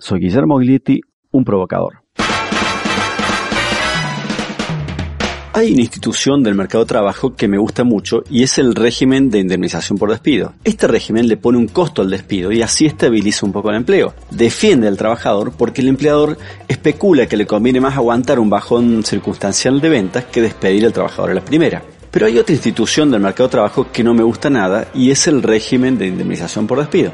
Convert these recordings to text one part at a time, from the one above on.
Soy Guillermo Glitti, un provocador. Hay una institución del mercado de trabajo que me gusta mucho y es el régimen de indemnización por despido. Este régimen le pone un costo al despido y así estabiliza un poco el empleo. Defiende al trabajador porque el empleador especula que le conviene más aguantar un bajón circunstancial de ventas que despedir al trabajador a la primera. Pero hay otra institución del mercado de trabajo que no me gusta nada y es el régimen de indemnización por despido.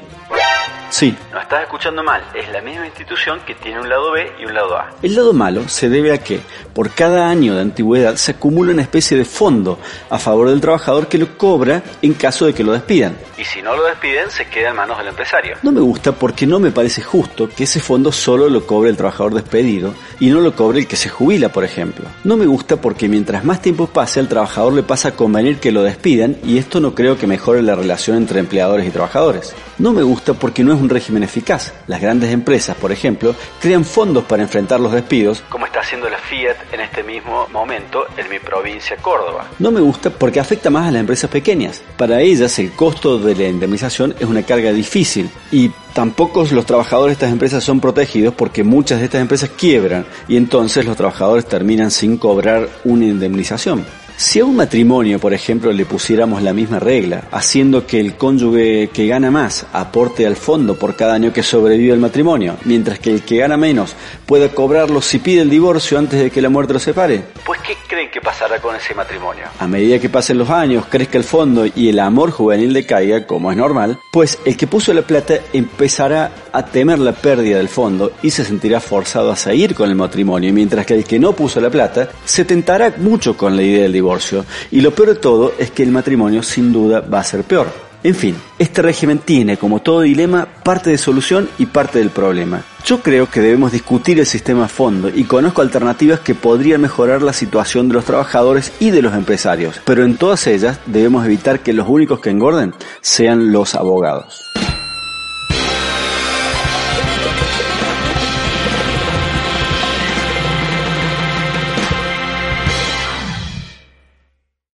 Sí. Estás escuchando mal, es la misma institución que tiene un lado B y un lado A. El lado malo se debe a que por cada año de antigüedad se acumula una especie de fondo a favor del trabajador que lo cobra en caso de que lo despidan. Y si no lo despiden, se queda en manos del empresario. No me gusta porque no me parece justo que ese fondo solo lo cobre el trabajador despedido y no lo cobre el que se jubila, por ejemplo. No me gusta porque mientras más tiempo pase, al trabajador le pasa a convenir que lo despidan y esto no creo que mejore la relación entre empleadores y trabajadores. No me gusta porque no es un régimen eficaz. Las grandes empresas, por ejemplo, crean fondos para enfrentar los despidos, como está haciendo la Fiat en este mismo momento en mi provincia Córdoba. No me gusta porque afecta más a las empresas pequeñas. Para ellas el costo de la indemnización es una carga difícil y tampoco los trabajadores de estas empresas son protegidos porque muchas de estas empresas quiebran y entonces los trabajadores terminan sin cobrar una indemnización. Si a un matrimonio, por ejemplo, le pusiéramos la misma regla, haciendo que el cónyuge que gana más aporte al fondo por cada año que sobrevive el matrimonio, mientras que el que gana menos pueda cobrarlo si pide el divorcio antes de que la muerte lo separe. Pues ¿qué creen pasará con ese matrimonio? A medida que pasen los años, crezca el fondo y el amor juvenil decaiga, como es normal, pues el que puso la plata empezará a temer la pérdida del fondo y se sentirá forzado a seguir con el matrimonio, mientras que el que no puso la plata se tentará mucho con la idea del divorcio y lo peor de todo es que el matrimonio sin duda va a ser peor. En fin, este régimen tiene, como todo dilema, parte de solución y parte del problema. Yo creo que debemos discutir el sistema a fondo y conozco alternativas que podrían mejorar la situación de los trabajadores y de los empresarios, pero en todas ellas debemos evitar que los únicos que engorden sean los abogados.